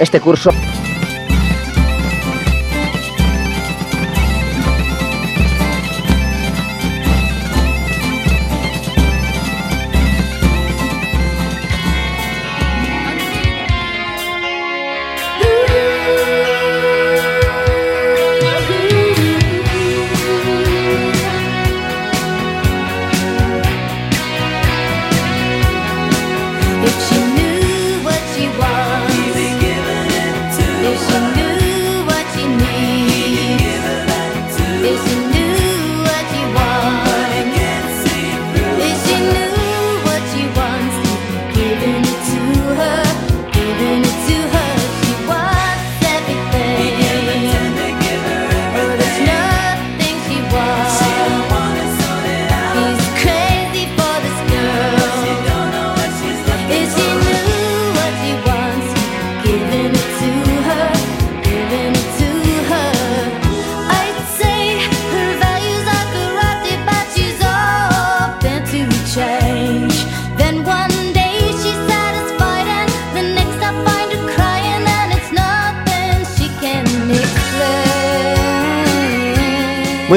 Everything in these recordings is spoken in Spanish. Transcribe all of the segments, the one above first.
este curso.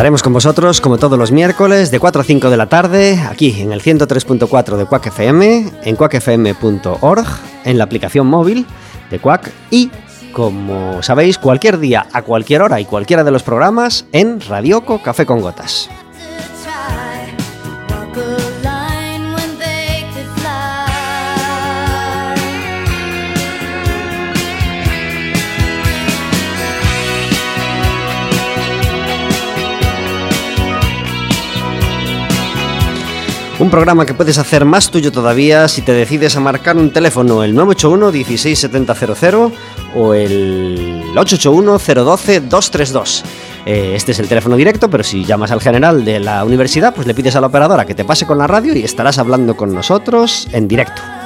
Estaremos con vosotros como todos los miércoles de 4 a 5 de la tarde, aquí en el 103.4 de Quack FM, en quackfm.org, en la aplicación móvil de Quack y, como sabéis, cualquier día, a cualquier hora y cualquiera de los programas en Radioco Café con Gotas. Programa que puedes hacer más tuyo todavía si te decides a marcar un teléfono el 981 16700 o el 881 012 232. Este es el teléfono directo, pero si llamas al general de la universidad, pues le pides a la operadora que te pase con la radio y estarás hablando con nosotros en directo.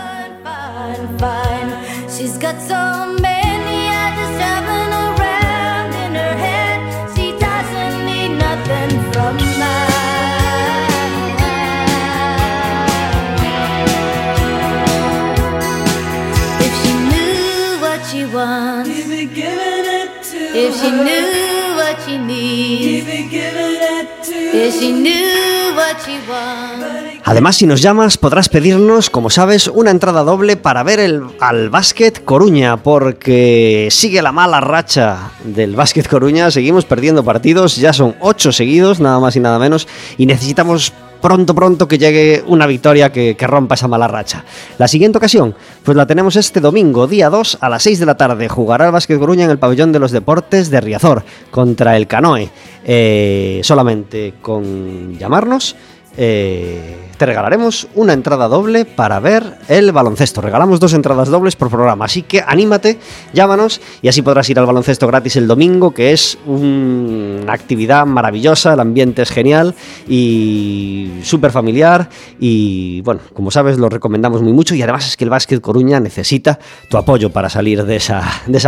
Además, si nos llamas, podrás pedirnos, como sabes, una entrada doble para ver el, al Básquet Coruña, porque sigue la mala racha del Básquet Coruña, seguimos perdiendo partidos, ya son ocho seguidos, nada más y nada menos, y necesitamos pronto, pronto que llegue una victoria que, rompa esa mala racha. La siguiente ocasión, pues la tenemos este domingo, día 2, a las 6 de la tarde. Jugará el Básquet Coruña en el pabellón de los deportes de Riazor contra el Canoe. Eh, solamente con llamarnos eh, te regalaremos una entrada doble para ver el baloncesto. Regalamos dos entradas dobles por programa, así que anímate, llámanos y así podrás ir al baloncesto gratis el domingo, que es una actividad maravillosa, el ambiente es genial y súper familiar y bueno, como sabes lo recomendamos muy mucho y además es que el Básquet Coruña necesita tu apoyo para salir de esa,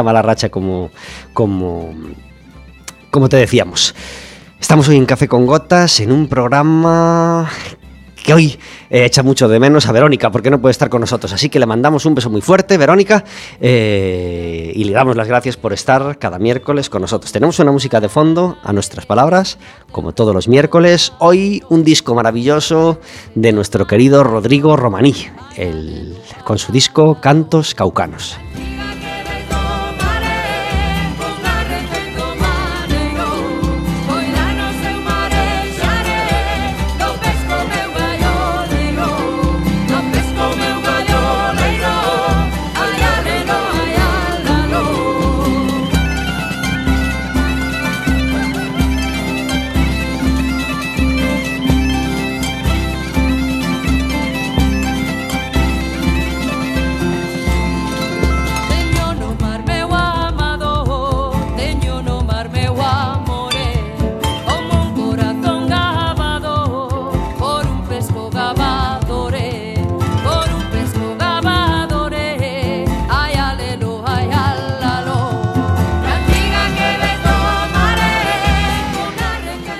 mala racha como, como te decíamos. Estamos hoy en Café con Gotas en un programa que hoy eh, echa mucho de menos a Verónica porque no puede estar con nosotros. Así que le mandamos un beso muy fuerte, Verónica, eh, y le damos las gracias por estar cada miércoles con nosotros. Tenemos una música de fondo a nuestras palabras, como todos los miércoles. Hoy un disco maravilloso de nuestro querido Rodrigo Romaní, con su disco Cantos Caucanos.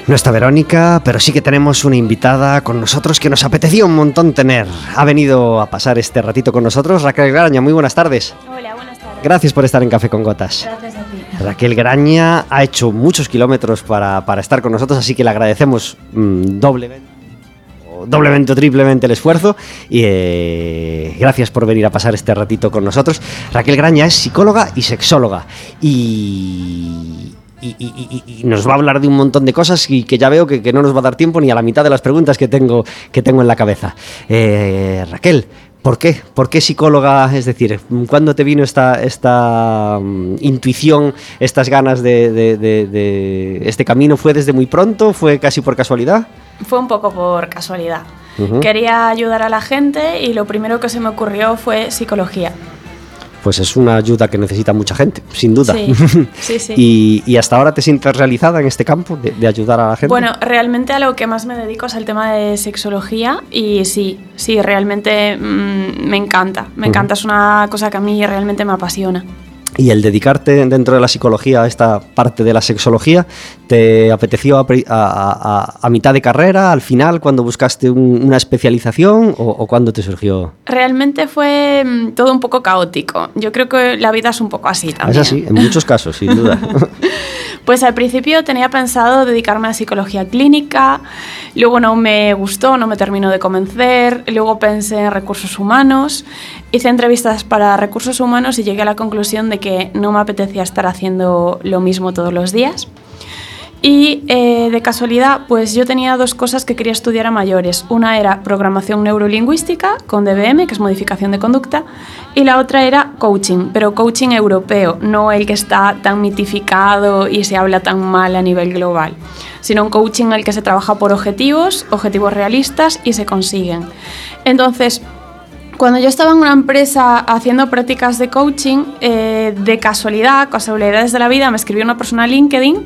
No está Verónica, pero sí que tenemos una invitada con nosotros que nos apetecía un montón tener. Ha venido a pasar este ratito con nosotros Raquel Graña. Muy buenas tardes. Hola, buenas tardes. Gracias por estar en Café con Gotas. Gracias a ti. Raquel Graña ha hecho muchos kilómetros para, para estar con nosotros, así que le agradecemos mmm, doblemente doblemente o triplemente el esfuerzo y eh, gracias por venir a pasar este ratito con nosotros. Raquel Graña es psicóloga y sexóloga y, y, y, y, nos va a hablar de un montón de cosas y que ya veo que, que, no nos va a dar tiempo ni a la mitad de las preguntas que tengo, que tengo en la cabeza. Eh, Raquel, ¿Por qué? ¿Por qué psicóloga? Es decir, ¿cuándo te vino esta, esta um, intuición, estas ganas de, de, de, de, este camino? ¿Fue desde muy pronto? ¿Fue casi por casualidad? Fue un poco por casualidad. Uh -huh. Quería ayudar a la gente y lo primero que se me ocurrió fue psicología pues es una ayuda que necesita mucha gente, sin duda. Sí, sí, sí. y, y, hasta ahora te sientes realizada en este campo de, de, ayudar a la gente? Bueno, realmente a lo que más me dedico es al tema de sexología y sí, sí, realmente mmm, me encanta. Me uh -huh. encanta, es una cosa que a mí realmente me apasiona. Y el dedicarte dentro de la psicología a esta parte de la sexología, ¿te apeteció a, a, a, a mitad de carrera, al final, cuando buscaste un, una especialización o, o cuándo te surgió? Realmente fue mm, todo un poco caótico. Yo creo que la vida es un poco así también. Es así, en muchos casos, sin duda. Pues al principio tenía pensado dedicarme a psicología clínica, luego no me gustó, no me terminó de convencer, luego pensé en recursos humanos, hice entrevistas para recursos humanos y llegué a la conclusión de que no me apetecía estar haciendo lo mismo todos los días. Y eh, de casualidad, pues yo tenía dos cosas que quería estudiar a mayores. Una era programación neurolingüística con DBM, que es modificación de conducta, y la otra era coaching, pero coaching europeo, no el que está tan mitificado y se habla tan mal a nivel global, sino un coaching en el que se trabaja por objetivos, objetivos realistas y se consiguen. Entonces, cuando yo estaba en una empresa haciendo prácticas de coaching, eh, de casualidad, casualidades de la vida, me escribió una persona a LinkedIn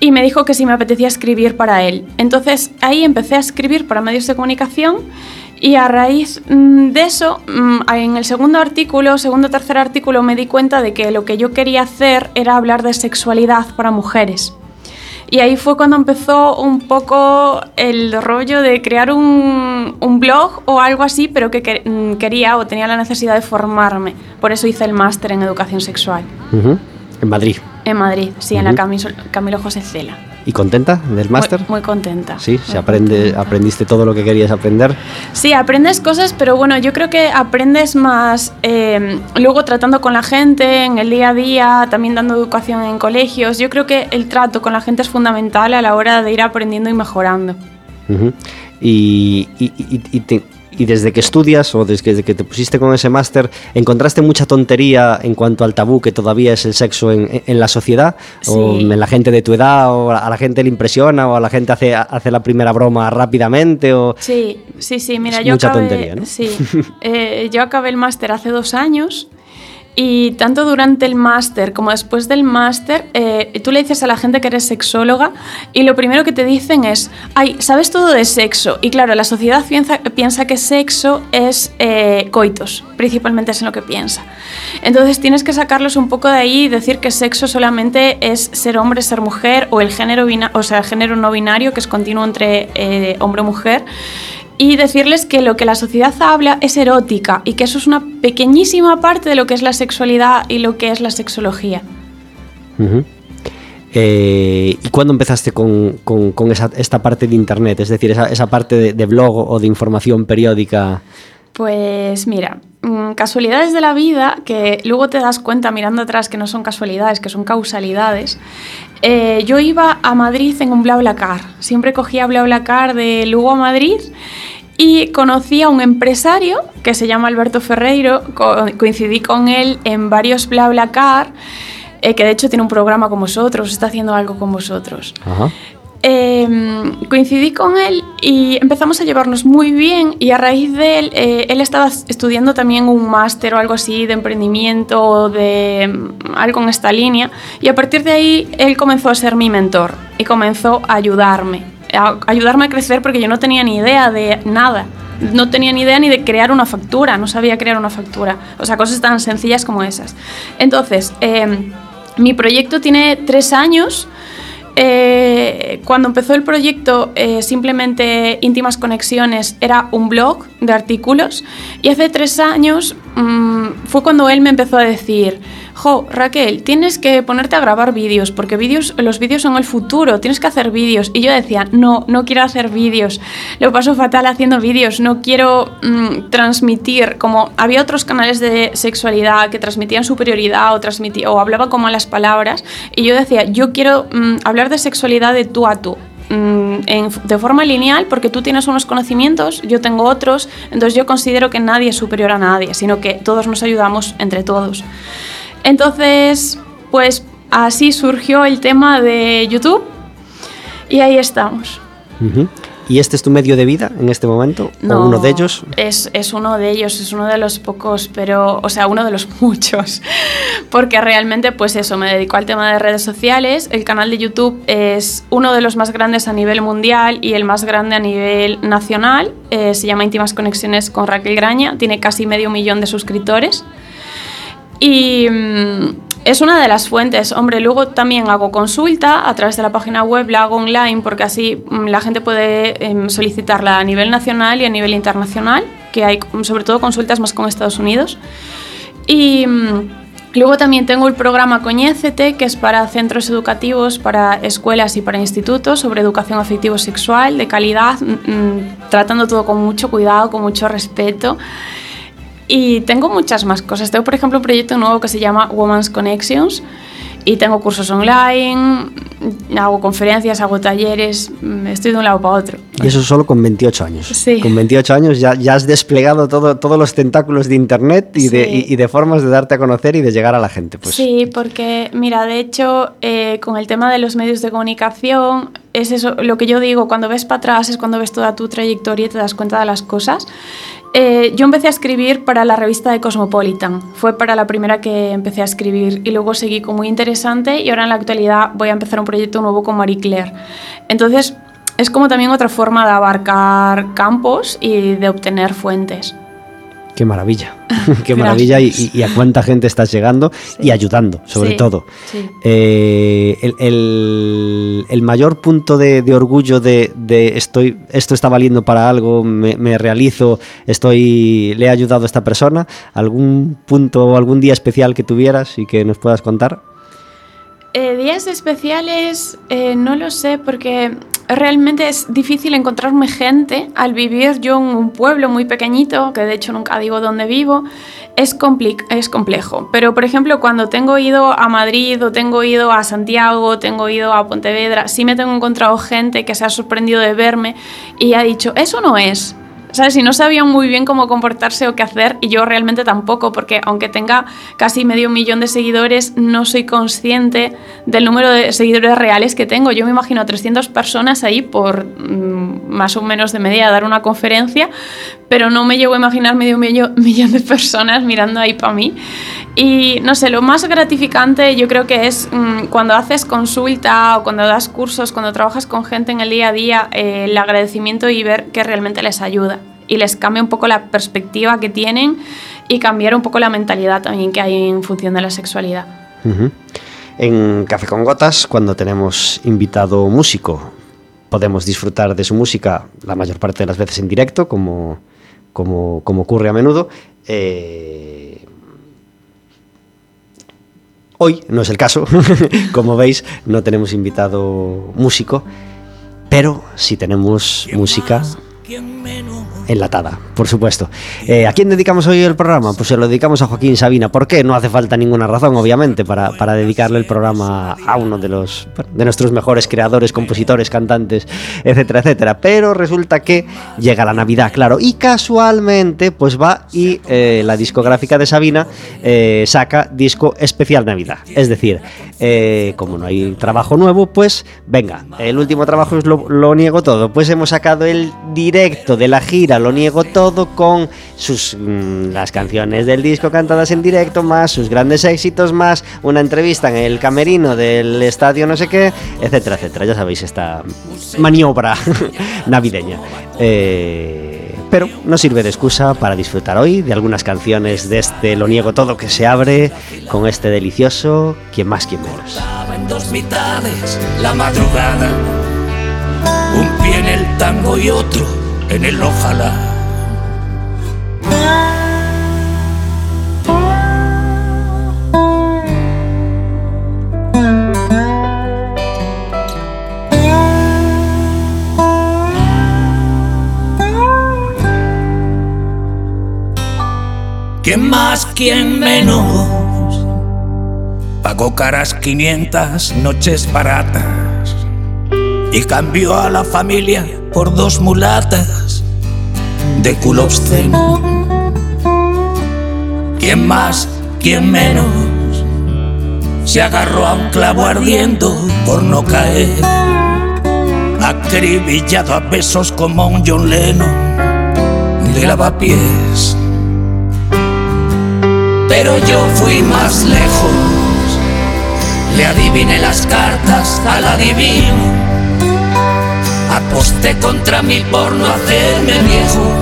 y me dijo que si me apetecía escribir para él. Entonces ahí empecé a escribir para medios de comunicación y a raíz mm, de eso, mm, en el segundo artículo, segundo o tercer artículo, me di cuenta de que lo que yo quería hacer era hablar de sexualidad para mujeres. Y ahí fue cuando empezó un poco el rollo de crear un, blog o algo así, pero que, mm, quería o tenía la necesidad de formarme. Por eso hice el máster en educación sexual. En Madrid. En Madrid, sí, uh -huh. en la Camilo, Camilo José Cela. ¿Y contenta del máster? Muy, muy, contenta. Sí, se aprende, contenta. aprendiste todo lo que querías aprender. Sí, aprendes cosas, pero bueno, yo creo que aprendes más eh, luego tratando con la gente en el día a día, también dando educación en colegios. Yo creo que el trato con la gente es fundamental a la hora de ir aprendiendo y mejorando. Uh -huh. Y, y, y, y te, y desde que estudias o desde que te pusiste con ese máster, ¿encontraste mucha tontería en cuanto al tabú que todavía es el sexo en, en la sociedad? Sí. ¿O en la gente de tu edad? ¿O a la gente le impresiona? ¿O a la gente hace, hace la primera broma rápidamente? O... Sí, sí, sí. Mira, es yo mucha acabé, tontería, ¿no? Sí. eh, yo acabé el máster hace dos años y tanto durante el máster como después del máster, eh, tú le dices a la gente que eres sexóloga y lo primero que te dicen es, ay, sabes todo de sexo. Y claro, la sociedad piensa, piensa que sexo es eh, coitos, principalmente es en lo que piensa. Entonces tienes que sacarlos un poco de ahí y decir que sexo solamente es ser hombre, ser mujer o el género, o sea, el género no binario, que es continuo entre eh, hombre o mujer y decirles que lo que la sociedad habla es erótica y que eso es una pequeñísima parte de lo que es la sexualidad y lo que es la sexología. Uh -huh. eh, ¿Y cuándo empezaste con, con, con esa, esta parte de Internet? Es decir, esa, esa parte de, de, blog o de información periódica. Pues mira, casualidades de la vida que luego te das cuenta mirando atrás que no son casualidades, que son causalidades. Eh, yo iba a Madrid en un BlaBlaCar. Siempre cogía BlaBlaCar de Lugo a Madrid y conocí a un empresario que se llama Alberto Ferreiro. Co coincidí con él en varios BlaBlaCar, eh, que de hecho tiene un programa con vosotros, está haciendo algo con vosotros. Ajá. Eh, coincidí con él y empezamos a llevarnos muy bien y a raíz de él, eh, él estaba estudiando también un máster o algo así de emprendimiento o de um, algo en esta línea y a partir de ahí él comenzó a ser mi mentor y comenzó a ayudarme, a ayudarme a crecer porque yo no tenía ni idea de nada. No tenía ni idea ni de crear una factura, no sabía crear una factura. O sea, cosas tan sencillas como esas. Entonces, eh, mi proyecto tiene tres años eh, cuando empezó el proyecto, eh, simplemente Íntimas Conexiones era un blog de artículos y hace tres años mm, fue cuando él me empezó a decir, jo, Raquel, tienes que ponerte a grabar vídeos, porque los vídeos son el futuro, tienes que hacer vídeos. Y yo decía, no, no quiero hacer vídeos, lo paso fatal haciendo vídeos, no quiero mm, transmitir, como había otros canales de sexualidad que transmitían superioridad o, transmitían, o hablaban como las palabras, y yo decía, yo quiero mm, hablar de sexualidad de tú a tú mm, de forma lineal porque tú tienes unos conocimientos, yo tengo otros, entonces yo considero que nadie es superior a nadie, sino que todos nos ayudamos entre todos. Entonces, pues así surgió el tema de YouTube y ahí estamos. ¿Y este es tu medio de vida en este momento? No, ¿O uno de ellos? Es, es, uno de ellos, es uno de los pocos, pero, o sea, uno de los muchos. Porque realmente, pues eso, me dedico al tema de redes sociales. El canal de YouTube es uno de los más grandes a nivel mundial y el más grande a nivel nacional. Eh, se llama Íntimas Conexiones con Raquel Graña. Tiene casi medio millón de suscriptores. Y mm, es una de las fuentes. Hombre, luego también hago consulta a través de la página web, la hago online porque así mm, la gente puede em, solicitarla a nivel nacional y a nivel internacional, que hay sobre todo consultas más con Estados Unidos. Y mm, luego también tengo el programa Coñécete, que es para centros educativos, para escuelas y para institutos sobre educación afectivo-sexual de calidad, tratando todo con mucho cuidado, con mucho respeto. Y tengo muchas más cosas. Tengo, por ejemplo, un proyecto nuevo que se llama Women's Connections y tengo cursos online, hago conferencias, hago talleres, mm, estoy de un lado para otro. Y eso solo con 28 años. Sí. Con 28 años ya, ya has desplegado todo, todos los tentáculos de Internet y, de, y, de, formas de darte a conocer y de llegar a la gente. Pues. Sí, porque mira, de hecho, eh, con el tema de los medios de comunicación, es eso, lo que yo digo, cuando ves para atrás es cuando ves toda tu trayectoria y te das cuenta de las cosas. Eh, yo empecé a escribir para la revista de Cosmopolitan. Fue para la primera que empecé a escribir y luego seguí como muy interesante y ahora en la actualidad voy a empezar un proyecto nuevo con Marie Claire. Entonces es como también otra forma de abarcar campos y de obtener fuentes. Qué maravilla, qué maravilla y, a cuánta gente estás llegando y ayudando, sobre todo. Eh, el, mayor punto de, orgullo de, estoy, esto está valiendo para algo, me, realizo, estoy, le he ayudado a esta persona, algún punto o algún día especial que tuvieras y que nos puedas contar. Eh, días especiales, eh, no lo sé, porque realmente es difícil encontrarme gente al vivir yo en un pueblo muy pequeñito, que de hecho nunca digo dónde vivo, es, es complejo. Pero por ejemplo, cuando tengo ido a Madrid o tengo ido a Santiago, tengo ido a Pontevedra, sí me tengo encontrado gente que se ha sorprendido de verme y ha dicho, eso no es. ¿Sabes? Y no sabían muy bien cómo comportarse o qué hacer, y yo realmente tampoco, porque aunque tenga casi medio millón de seguidores, no soy consciente del número de seguidores reales que tengo. Yo me imagino a 300 personas ahí por mm, más o menos de media dar una conferencia, pero no me llego a imaginar medio millón de personas mirando ahí para mí. Y no sé, lo más gratificante yo creo que es mm, cuando haces consulta o cuando das cursos, cuando trabajas con gente en el día a día, eh, el agradecimiento y ver que realmente les ayuda y les cambia un poco la perspectiva que tienen y cambiar un poco la mentalidad también que hay en función de la sexualidad. En Café con Gotas, cuando tenemos invitado músico, podemos disfrutar de su música la mayor parte de las veces en directo, como, como, como ocurre a menudo. Eh, hoy no es el caso, como veis, no tenemos invitado músico, pero sí tenemos música enlatada, por supuesto. Eh, ¿A quién dedicamos hoy el programa? Pues se lo dedicamos a Joaquín Sabina. ¿Por qué? No hace falta ninguna razón, obviamente, para, para dedicarle el programa a uno de los de nuestros mejores creadores, compositores, cantantes, etcétera, etcétera. Pero resulta que llega la Navidad, claro, y casualmente, pues va y eh, la discográfica de Sabina eh, saca disco especial Navidad. Es decir, como no hay trabajo nuevo, pues venga, el último trabajo es lo, lo niego todo. Pues hemos sacado el directo de la gira lo niego todo con sus mm, las canciones del disco cantadas en directo, más sus grandes éxitos, más una entrevista en el camerino del estadio no sé qué, etcétera, etcétera. Ya sabéis esta maniobra navideña. Eh, pero no sirve de excusa para disfrutar hoy de algunas canciones de este Lo Niego Todo que se abre con este delicioso Quien más, quien menos. En dos mitades la madrugada, un pie en el tango y otro en el ojalá. ¿Quién más, quién menos? Pagó caras 500 noches baratas y cambió a la familia por dos mulatas de culo obsceno. ¿Quién más, quién menos? Se agarró a un clavo ardiendo por no caer, acribillado a besos como un John Lennon de lavapiés pero yo fui más lejos. Le adiviné las cartas al adivino. Aposté contra mí por no hacerme viejo.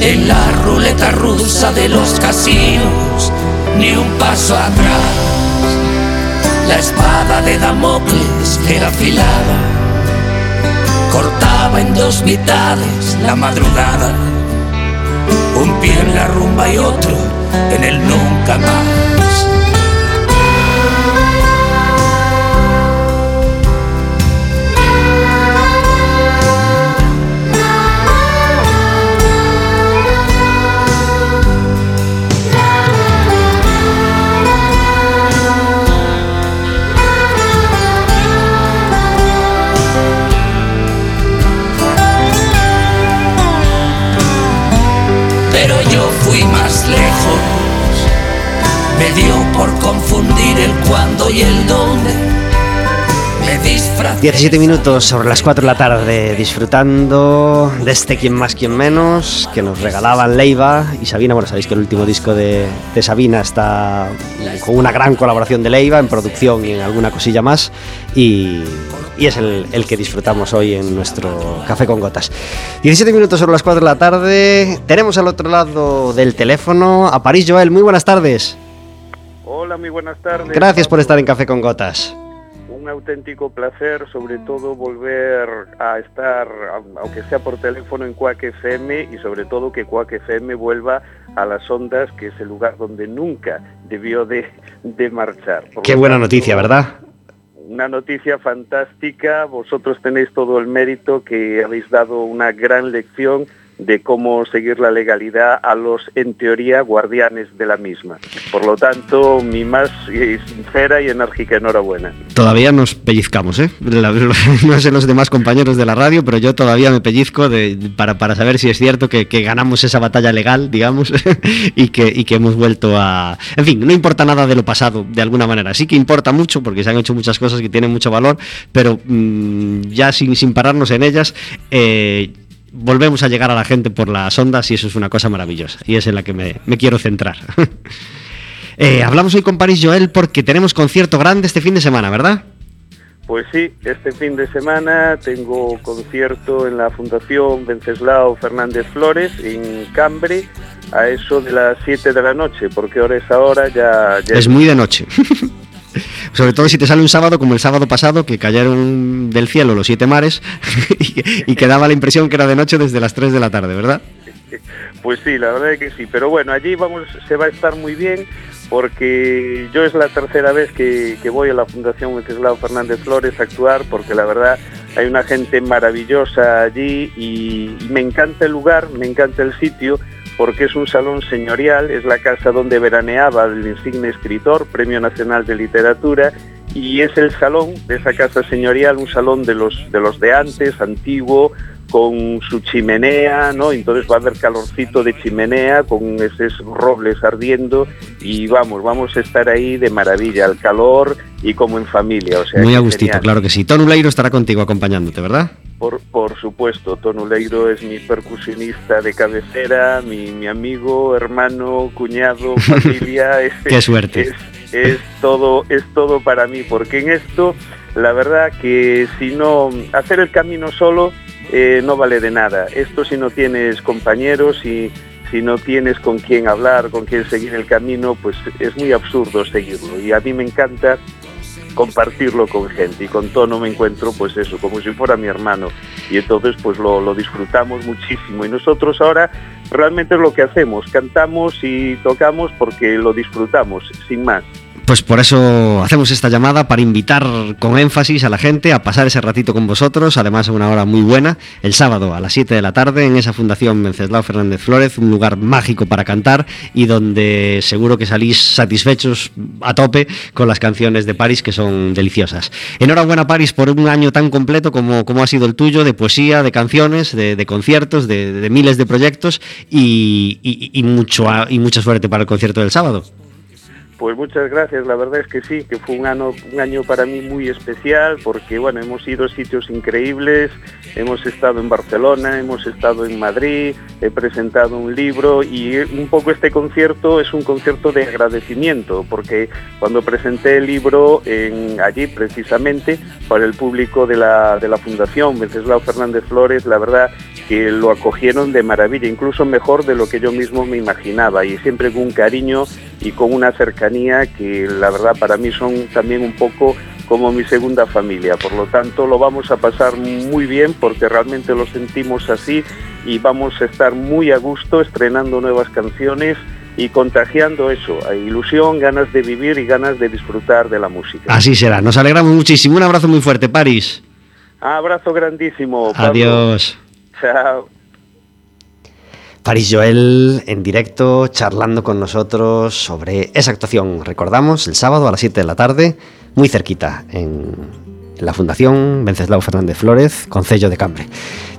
En la ruleta rusa de los casinos, ni un paso atrás. La espada de Damocles era afilada, cortaba en dos mitades la madrugada. Un pie en la rumba y otro en el nunca más. Dio por confundir el cuándo y el dónde. Me 17 minutos sobre las 4 de la tarde, disfrutando de este Quien más, quien menos, que nos regalaban Leiva y Sabina. Bueno, sabéis que el último disco de, de Sabina está con una gran colaboración de Leiva en producción y en alguna cosilla más. Y, y es el, el, que disfrutamos hoy en nuestro Café con Gotas. 17 minutos sobre las 4 de la tarde. Tenemos al otro lado del teléfono a París Joel. Muy buenas tardes. Hola, muy buenas tardes. Gracias por estar en Café con Gotas. Un auténtico placer, sobre todo volver a estar, aunque sea por teléfono, en Cuac FM y sobre todo que Cuac FM vuelva a las ondas, que es el lugar donde nunca debió de, de marchar. Por Qué buena tanto, noticia, ¿verdad? Una noticia fantástica, vosotros tenéis todo el mérito que habéis dado una gran lección de cómo seguir la legalidad a los, en teoría, guardianes de la misma. Por lo tanto, mi más sincera y enérgica enhorabuena. Todavía nos pellizcamos, ¿eh? No sé los demás compañeros de la radio, pero yo todavía me pellizco para, para, saber si es cierto que, ganamos esa batalla legal, digamos, y, que, y que hemos vuelto a... En fin, no importa nada de lo pasado, de alguna manera. Sí que importa mucho, porque se han hecho muchas cosas que tienen mucho valor, pero mmm, ya sin, sin pararnos en ellas, eh, volvemos a llegar a la gente por las ondas y eso es una cosa maravillosa y es en la que me, me quiero centrar. eh, hablamos hoy con París Joel porque tenemos concierto grande este fin de semana, ¿verdad? Pues sí, este fin de semana tengo concierto en la Fundación Venceslao Fernández Flores en Cambre a eso de las 7 de la noche, porque ahora es ahora ya... ya es muy de noche. Sobre todo si te sale un sábado como el sábado pasado, que cayeron del cielo los siete mares y, que daba la impresión que era de noche desde las 3 de la tarde, ¿verdad? Pues sí, la verdad es que sí. Pero bueno, allí vamos, se va a estar muy bien porque yo es la tercera vez que, voy a la Fundación Wenceslao Fernández Flores a actuar, porque la verdad hay una gente maravillosa allí y me encanta el lugar, me encanta el sitio porque es un salón señorial, es la casa donde veraneaba el insigne escritor, Premio Nacional de Literatura, y es el salón de esa casa señorial, un salón de los de, los de antes, antiguo, con su chimenea, ¿no? Entonces va a haber calorcito de chimenea, con esos robles ardiendo, y vamos, vamos a estar ahí de maravilla, al calor y como en familia. O sea, Muy a gustito, genial. claro que sí. Tono Leiro estará contigo acompañándote, ¿verdad? Por, por supuesto, Tono Leiro es mi percusionista de cabecera, mi, mi amigo, hermano, cuñado, familia. es, Qué suerte. Es, es, todo, es todo para mí, porque en esto, la verdad que si no, hacer el camino solo eh, no vale de nada. Esto si no tienes compañeros y si no tienes con quién hablar, con quién seguir el camino, pues es muy absurdo seguirlo. Y a mí me encanta compartirlo con gente y con Tono me encuentro pues eso, como si fuera mi hermano. Y entonces pues lo, lo disfrutamos muchísimo. Y nosotros ahora realmente es lo que hacemos, cantamos y tocamos porque lo disfrutamos, sin más. Pues por eso hacemos esta llamada para invitar con énfasis a la gente a pasar ese ratito con vosotros, además a una hora muy buena, el sábado a las 7 de la tarde en esa Fundación Venceslao Fernández Flórez, un lugar mágico para cantar y donde seguro que salís satisfechos a tope con las canciones de París que son deliciosas. Enhorabuena París por un año tan completo como, como ha sido el tuyo, de poesía, de canciones, de, de conciertos, de, miles de proyectos y, mucho, y mucha suerte para el concierto del sábado. Pues muchas gracias, la verdad es que sí, que fue un año, un año para mí muy especial porque bueno, hemos ido a sitios increíbles, hemos estado en Barcelona, hemos estado en Madrid, he presentado un libro y un poco este concierto es un concierto de agradecimiento porque cuando presenté el libro allí precisamente para el público de la, de la Fundación Venceslao Fernández Flores, la verdad que lo acogieron de maravilla, incluso mejor de lo que yo mismo me imaginaba y siempre con un cariño y con una cercanía que la verdad para mí son también un poco como mi segunda familia. Por lo tanto, lo vamos a pasar muy bien porque realmente lo sentimos así y vamos a estar muy a gusto estrenando nuevas canciones y contagiando eso, ilusión, ganas de vivir y ganas de disfrutar de la música. Así será, nos alegramos muchísimo. Un abrazo muy fuerte, París. Abrazo grandísimo. Pablo. Adiós. Chao. Paris Joel en directo charlando con nosotros sobre esa actuación. Recordamos, el sábado a las 7 de la tarde, muy cerquita, en la Fundación Venceslao Fernández Flórez, Concello de Cambre.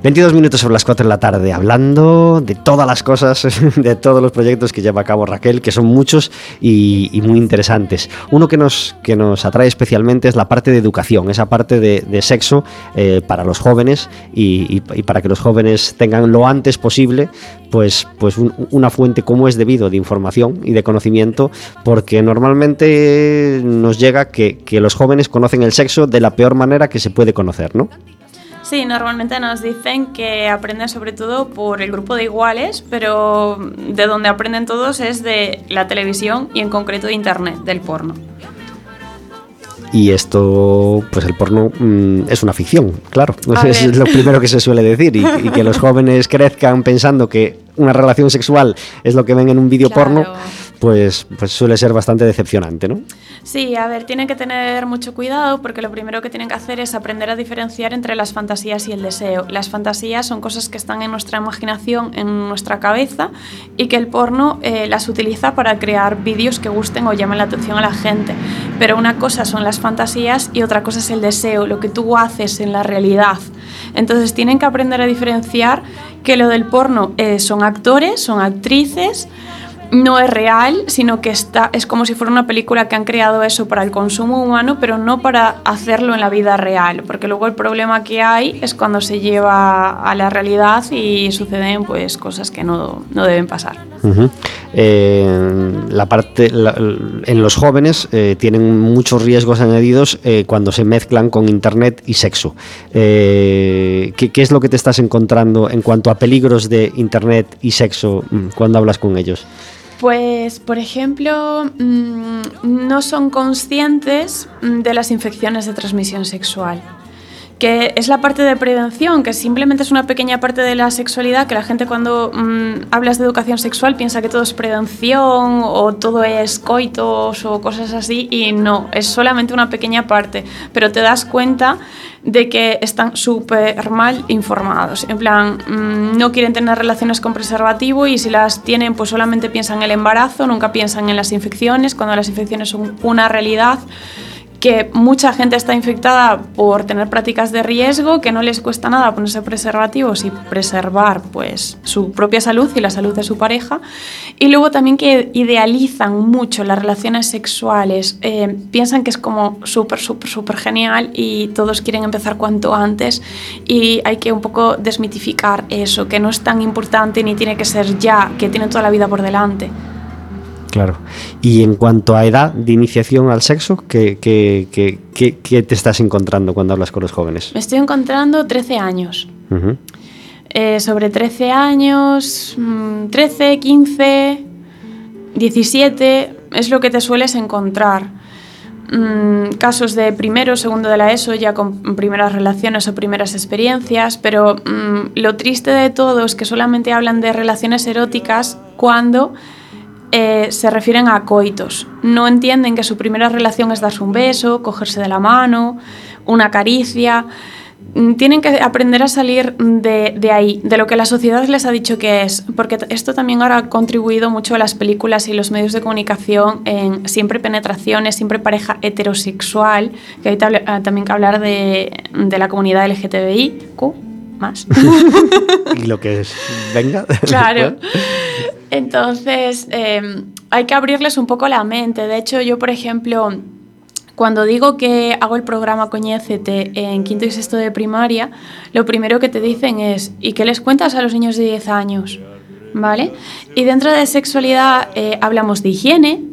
22 minutos sobre las 4 de la tarde, hablando de todas las cosas, de todos los proyectos que lleva a cabo Raquel, que son muchos y, muy interesantes. Uno que nos, que nos atrae especialmente es la parte de educación, esa parte de, sexo eh, para los jóvenes y, para que los jóvenes tengan lo antes posible pues, pues un, una fuente como es debido de información y de conocimiento, porque normalmente nos llega que, que los jóvenes conocen el sexo de la peor manera que se puede conocer, ¿no? Sí, normalmente nos dicen que aprenden sobre todo por el grupo de iguales, pero de donde aprenden todos es de la televisión y en concreto de Internet, del porno. Y esto, pues el porno mmm, es una ficción, claro. Es lo primero que se suele decir. Y, y, que los jóvenes crezcan pensando que una relación sexual es lo que ven en un vídeo claro. porno, pues, pues suele ser bastante decepcionante, ¿no? Sí, a ver, tienen que tener mucho cuidado porque lo primero que tienen que hacer es aprender a diferenciar entre las fantasías y el deseo. Las fantasías son cosas que están en nuestra imaginación, en nuestra cabeza y que el porno eh, las utiliza para crear vídeos que gusten o llamen la atención a la gente. Pero una cosa son las fantasías y otra cosa es el deseo, lo que tú haces en la realidad. Entonces tienen que aprender a diferenciar que lo del porno eh, son actores, son actrices, no es real, sino que está, es como si fuera una película que han creado eso para el consumo humano, pero no para hacerlo en la vida real, porque luego el problema que hay es cuando se lleva a la realidad y suceden pues cosas que no, no deben pasar. Eh, la parte la, en los jóvenes eh, tienen muchos riesgos añadidos eh, cuando se mezclan con internet y sexo. ¿qué, ¿Qué es lo que te estás encontrando en cuanto a peligros de internet y sexo mm, cuando hablas con ellos? Pues, por ejemplo, mmm, no son conscientes de las infecciones de transmisión sexual que es la parte de prevención, que simplemente es una pequeña parte de la sexualidad, que la gente cuando mmm, hablas de educación sexual piensa que todo es prevención o todo es coitos o cosas así, y no, es solamente una pequeña parte, pero te das cuenta de que están súper mal informados. En plan, mmm, no quieren tener relaciones con preservativo y si las tienen, pues solamente piensan en el embarazo, nunca piensan en las infecciones, cuando las infecciones son una realidad que mucha gente está infectada por tener prácticas de riesgo, que no les cuesta nada ponerse preservativos y preservar pues su propia salud y la salud de su pareja. Y luego también que idealizan mucho las relaciones sexuales, eh, piensan que es como súper, súper, súper genial y todos quieren empezar cuanto antes y hay que un poco desmitificar eso, que no es tan importante ni tiene que ser ya, que tiene toda la vida por delante. Claro. Y en cuanto a edad de iniciación al sexo, ¿qué, qué, qué, qué, te estás encontrando cuando hablas con los jóvenes? Me estoy encontrando 13 años. Eh, sobre 13 años, 13, 15, 17, es lo que te sueles encontrar. Mm, casos de primero, segundo de la ESO, ya con primeras relaciones o primeras experiencias, pero mm, lo triste de todo es que solamente hablan de relaciones eróticas cuando eh, se refieren a coitos. No entienden que su primera relación es darse un beso, cogerse de la mano, una caricia. Mm, tienen que aprender a salir de, ahí, de lo que la sociedad les ha dicho que es, porque esto también ahora ha contribuido mucho a las películas y los medios de comunicación en siempre penetraciones, siempre pareja heterosexual, que hay ah, también que hablar de, la comunidad LGTBI, Q, más. y lo que es, venga. Claro. Entonces, em, hay que abrirles un poco la mente. De hecho, yo, por ejemplo, cuando digo que hago el programa Coñécete en quinto y sexto de primaria, lo primero que te dicen es, ¿y qué les cuentas a los niños de 10 años? ¿Vale? Y dentro de sexualidad eh, hablamos de higiene,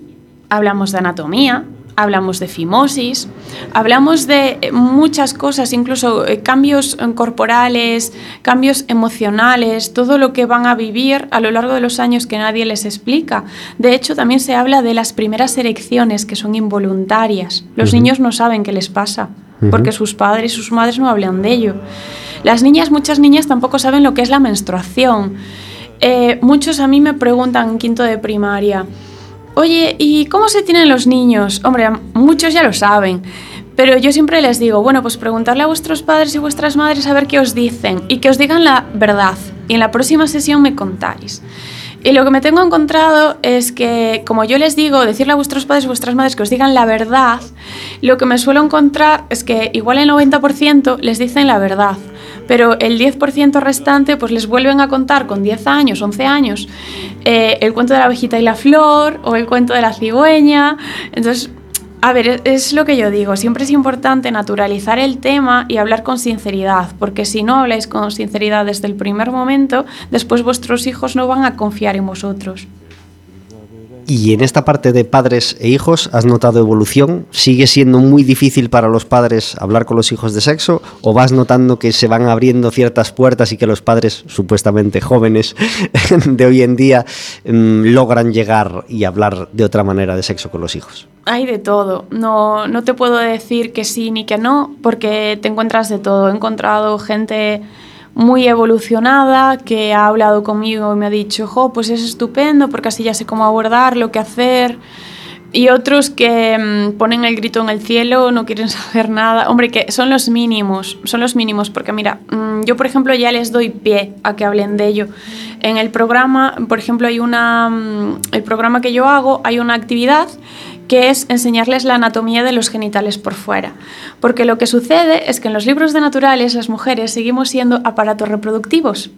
hablamos de anatomía, hablamos de fimosis, hablamos de eh, muchas cosas, incluso eh, cambios eh, corporales, cambios emocionales, todo lo que van a vivir a lo largo de los años que nadie les explica. De hecho, también se habla de las primeras erecciones que son involuntarias. Los niños no saben qué les pasa, porque sus padres y sus madres no hablan de ello. Las niñas, muchas niñas tampoco saben lo que es la menstruación. muchos a mí me preguntan en quinto de primaria, Oye, ¿y cómo se tienen los niños? Hombre, muchos ya lo saben. Pero yo siempre les digo, bueno, pues preguntarle a vuestros padres y vuestras madres a ver qué os dicen y que os digan la verdad. Y en la próxima sesión me contáis. Y lo que me tengo encontrado es que, como yo les digo, decirle a vuestros padres y vuestras madres que os digan la verdad, lo que me suelo encontrar es que igual el 90% les dicen la verdad pero el 10% restante pues les vuelven a contar con 10 años, 11 años, eh, el cuento de la abejita y la flor o el cuento de la cigüeña. Entonces, a ver, es lo que yo digo, siempre es importante naturalizar el tema y hablar con sinceridad, porque si no habláis con sinceridad desde el primer momento, después vuestros hijos no van a confiar en vosotros. Y en esta parte de padres e hijos, ¿has notado evolución? ¿Sigue siendo muy difícil para los padres hablar con los hijos de sexo? ¿O vas notando que se van abriendo ciertas puertas y que los padres, supuestamente jóvenes de hoy en día, mm, logran llegar y hablar de otra manera de sexo con los hijos? Hay de todo. No, no te puedo decir que sí ni que no, porque te encuentras de todo. He encontrado gente muy evolucionada que ha hablado conmigo y me ha dicho, jo, pues es estupendo porque así ya sé cómo abordarlo, qué hacer. Y otros que mm, ponen el grito en el cielo, no quieren saber nada. Hombre, que son los mínimos, son los mínimos, porque mira, mm, yo por ejemplo ya les doy pie a que hablen de ello. En el programa, por ejemplo, hay una, mm, el programa que yo hago, hay una actividad que es enseñarles la anatomía de los genitales por fuera. Porque lo que sucede es que en los libros de naturales las mujeres seguimos siendo aparatos reproductivos.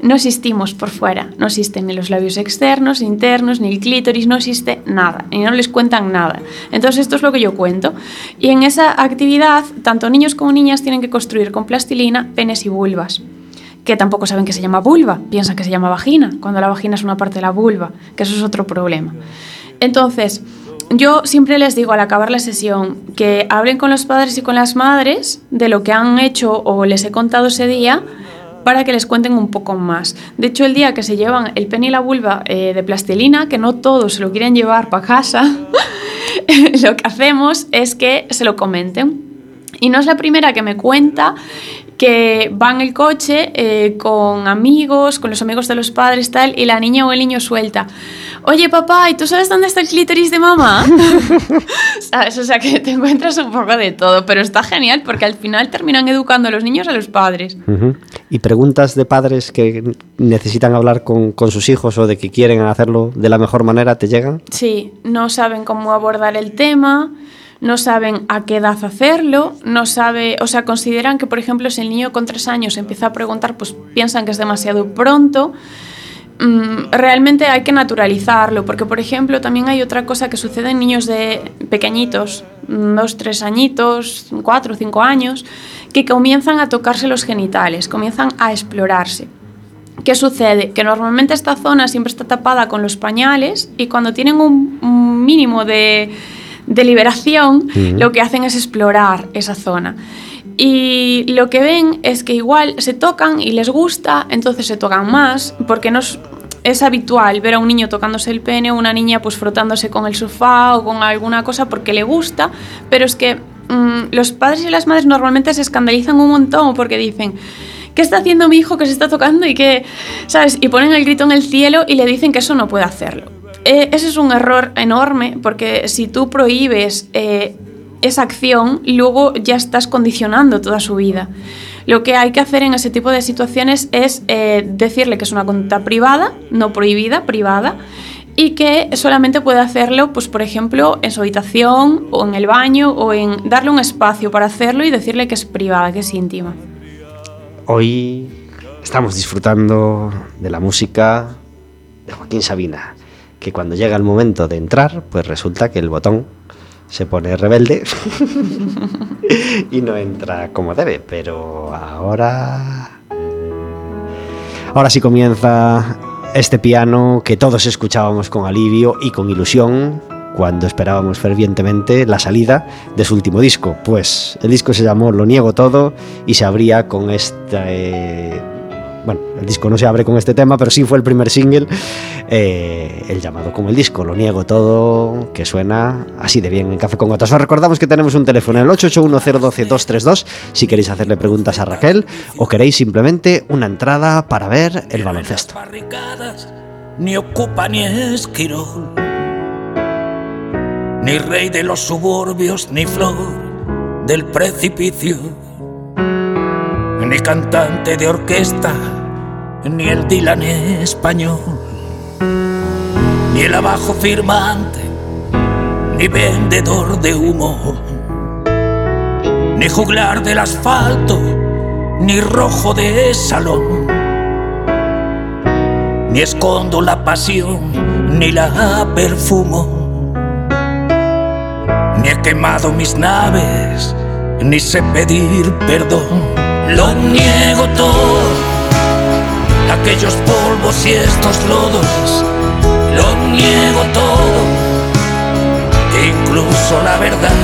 No existimos por fuera, no existen ni los labios externos, internos, ni el clítoris, no existe nada, y no les cuentan nada. Entonces esto es lo que yo cuento. Y en esa actividad, tanto niños como niñas tienen que construir con plastilina penes y vulvas que tampoco saben que se llama vulva, piensan que se llama vagina, cuando la vagina es una parte de la vulva, que eso es otro problema. Entonces, yo siempre les digo al acabar la sesión que hablen con los padres y con las madres de lo que han hecho o les he contado ese día para que les cuenten un poco más. De hecho, el día que se llevan el pen y la vulva eh, de plastilina, que no todos se lo quieren llevar para casa, lo que hacemos es que se lo comenten. Y no es la primera que me cuenta que va en el coche eh, con amigos, con los amigos de los padres, tal, y la niña o el niño suelta. Oye, papá, ¿y tú sabes dónde está el clítoris de mamá? ¿Sabes? O sea que te encuentras un poco de todo, pero está genial porque al final terminan educando a los niños a los padres. ¿Y preguntas de padres que necesitan hablar con, con sus hijos o de que quieren hacerlo de la mejor manera te llegan? Sí, no saben cómo abordar el tema no saben a qué edad hacerlo, no sabe, o sea, consideran que, por ejemplo, si el niño con tres años empieza a preguntar, pues piensan que es demasiado pronto. Mm, realmente hay que naturalizarlo, porque, por ejemplo, también hay otra cosa que sucede en niños de pequeñitos, dos, tres añitos, cuatro, cinco años, que comienzan a tocarse los genitales, comienzan a explorarse. ¿Qué sucede? Que normalmente esta zona siempre está tapada con los pañales y cuando tienen un mínimo de, de liberación, lo que hacen es explorar esa zona. Y lo que ven es que igual se tocan y les gusta, entonces se tocan más, porque no es, es habitual ver a un niño tocándose el pene o una niña pues frotándose con el sofá o con alguna cosa porque le gusta, pero es que mm, los padres y las madres normalmente se escandalizan un montón porque dicen, ¿qué está haciendo mi hijo que se está tocando y que, sabes? Y ponen el grito en el cielo y le dicen que eso no puede hacerlo. Eh, ese es un error enorme porque si tú prohíbes eh, esa acción, luego ya estás condicionando toda su vida. Lo que hay que hacer en ese tipo de situaciones es eh, decirle que es una conducta privada, no prohibida, privada, y que solamente puede hacerlo, pues por ejemplo, en su habitación o en el baño o en darle un espacio para hacerlo y decirle que es privada, que es íntima. Hoy estamos disfrutando de la música de Joaquín Sabina, que cuando llega el momento de entrar, pues resulta que el botón se pone rebelde y no entra como debe, pero ahora... Ahora sí comienza este piano que todos escuchábamos con alivio y con ilusión cuando esperábamos fervientemente la salida de su último disco. Pues el disco se llamó Lo Niego Todo y se abría con este bueno, el disco no se abre con este tema, pero sí fue el primer single, eh, el llamado como el disco, lo niego todo, que suena así de bien en Café con Gotas. Os recordamos que tenemos un teléfono, el 881011232, si queréis hacerle preguntas a Raquel o queréis simplemente una entrada para ver el baloncesto. Ni ocupa ni esquirol, ni rey de los suburbios, ni flor del precipicio, ni cantante de orquesta ni el Dylan español, ni el abajo firmante, ni vendedor de humo, ni juglar del asfalto, ni rojo de salón, ni escondo la pasión, ni la perfumo, ni he quemado mis naves, ni sé pedir perdón, lo niego todo aquellos polvos y estos lodos, lo niego todo, incluso la verdad.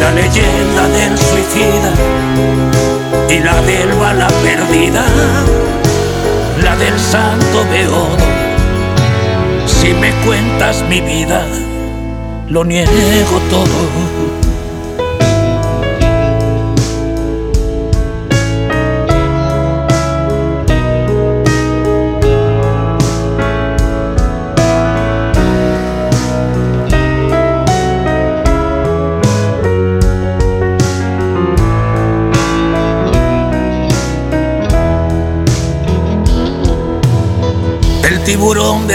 La leyenda del suicida y la del bala perdida, la del santo beodo. Si me cuentas mi vida, lo niego todo.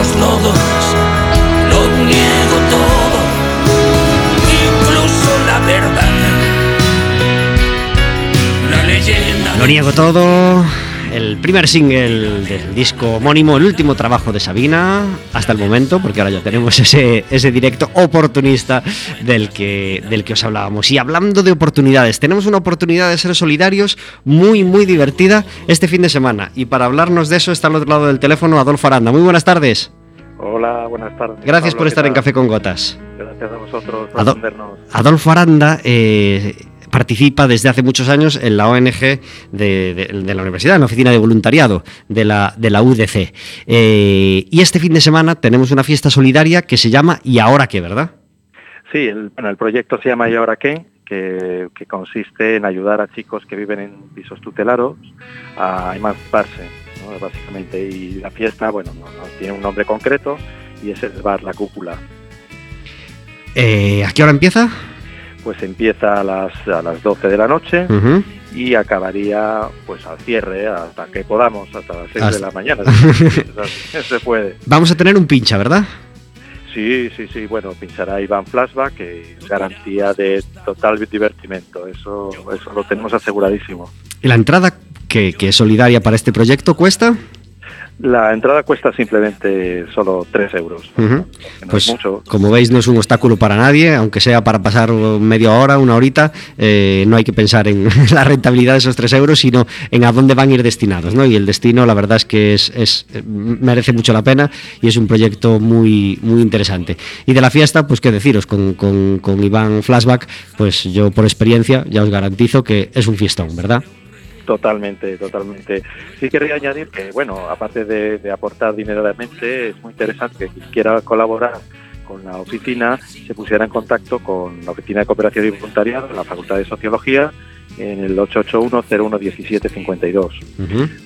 Y estos lodos, lo niego todo, incluso la verdad. La leyenda Lo niego todo. Primer single del disco homónimo, el último trabajo de Sabina hasta el momento, porque ahora ya tenemos ese, ese directo oportunista del que, del que os hablábamos. Y hablando de oportunidades, tenemos una oportunidad de ser solidarios muy, muy divertida este fin de semana. Y para hablarnos de eso está al otro lado del teléfono Adolfo Aranda. Muy buenas tardes. Hola, buenas tardes. Gracias por estar en Café con Gotas. Gracias a vosotros por atendernos. Adolfo Aranda eh, participa desde hace muchos años en la ONG de, la universidad, en la oficina de voluntariado de la, de la UDC. Eh, y este fin de semana tenemos una fiesta solidaria que se llama ¿Y ahora qué, verdad? Sí, el, bueno, el proyecto se llama ¿Y ahora qué? Que, consiste en ayudar a chicos que viven en pisos tutelados a emanciparse, básicamente. Y la fiesta, bueno, no, tiene un nombre concreto y es el bar La Cúpula. Eh, ¿A qué hora empieza? Pues empieza a las, a las 12 de la noche y acabaría pues al cierre hasta que podamos, hasta las 6 de la mañana. se puede. Vamos a tener un pincha, ¿verdad? Sí, sí, sí, bueno, pinchará Iván Flashback, que es garantía de total divertimento, eso, eso lo tenemos aseguradísimo. ¿Y la entrada que, que es solidaria para este proyecto cuesta? La entrada cuesta simplemente solo 3 euros. pues como veis no es un obstáculo para nadie, aunque sea para pasar media hora, una horita, eh, no hay que pensar en la rentabilidad de esos 3 euros, sino en a dónde van a ir destinados. ¿no? Y el destino la verdad es que es, es, merece mucho la pena y es un proyecto muy, muy interesante. Y de la fiesta, pues qué deciros, con, con, con Iván Flashback, pues yo por experiencia ya os garantizo que es un fiestón, ¿verdad? Totalmente, totalmente. Sí quería añadir que, bueno, aparte de, aportar dinerosamente, es muy interesante que quien quiera colaborar con la oficina se pusiera en contacto con la Oficina de Cooperación y Voluntariado en la Facultad de Sociología en el 881-011752,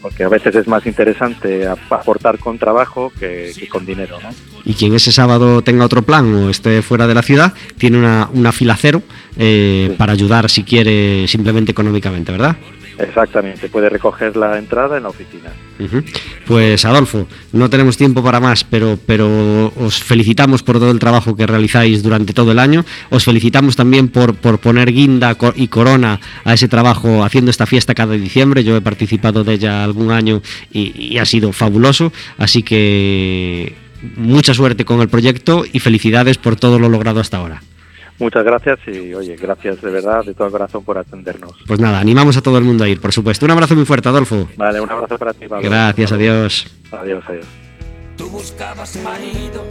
porque a veces es más interesante aportar con trabajo que, con dinero. ¿no? Y quien ese sábado tenga otro plan o esté fuera de la ciudad, tiene una, una fila cero eh, para ayudar si quiere simplemente económicamente, ¿verdad? Exactamente, puede recoger la entrada en la oficina. Pues Adolfo, no tenemos tiempo para más, pero, pero os felicitamos por todo el trabajo que realizáis durante todo el año. Os felicitamos también por, por poner guinda y corona a ese trabajo haciendo esta fiesta cada diciembre. Yo he participado de ella algún año y ha sido fabuloso. Así que mucha suerte con el proyecto y felicidades por todo lo logrado hasta ahora. Muchas gracias y oye, gracias de verdad, de todo corazón por atendernos. Pues nada, animamos a todo el mundo a ir, por supuesto. Un abrazo muy fuerte, Adolfo. Vale, un abrazo para ti, Pablo. Gracias, adiós. Adiós, adiós. Tú buscabas marido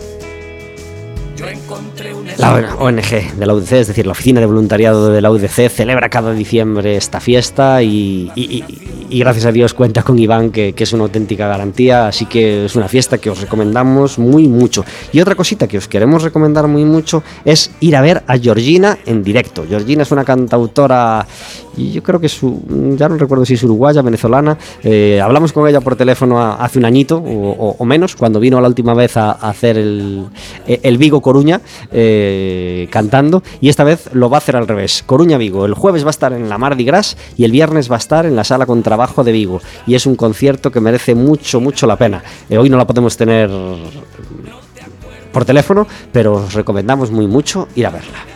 la ONG de la UDC, es decir, la Oficina de Voluntariado de la UDC, celebra cada diciembre esta fiesta y, gracias a Dios cuenta con Iván, que, es una auténtica garantía, así que es una fiesta que os recomendamos muy mucho. Y otra cosita que os queremos recomendar muy mucho es ir a ver a Georgina en directo. Georgina es una cantautora y yo creo que su, ya no recuerdo si es uruguaya, venezolana. Eh, hablamos con ella por teléfono hace un añito o, menos, cuando vino la última vez a, hacer el, el, Vigo Coruña eh, cantando, y esta vez lo va a hacer al revés. Coruña Vigo, el jueves va a estar en la Mardi Gras y el viernes va a estar en la sala con trabajo de Vigo, y es un concierto que merece mucho, mucho la pena. Eh, hoy no la podemos tener por teléfono, pero os recomendamos muy mucho ir a verla.